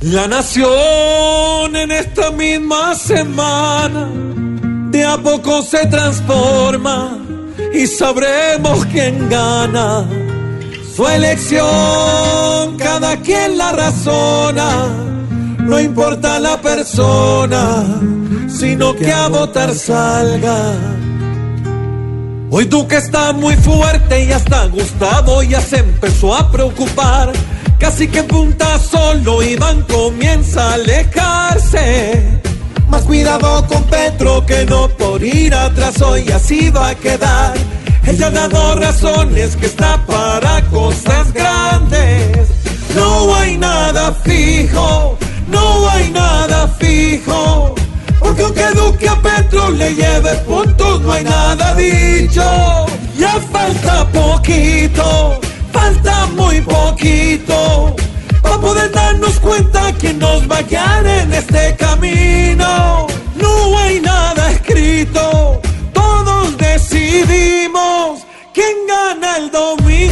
La nación en esta misma semana de a poco se transforma y sabremos quién gana. Su elección, cada quien la razona, no importa la persona, sino que a votar salga. Hoy tú que estás muy fuerte y hasta Gustavo ya se empezó a preocupar. Casi que punta solo Iván comienza a alejarse. Más cuidado con Petro que no por ir atrás hoy así va a quedar. Ella ha dado razones que está para cosas grandes. No hay nada fijo, no hay nada fijo. Porque aunque Duque a Petro le lleve puntos, no hay nada dicho. Ya falta poquito, Para poder darnos cuenta que nos va a guiar en este camino. No hay nada escrito, todos decidimos quién gana el domingo.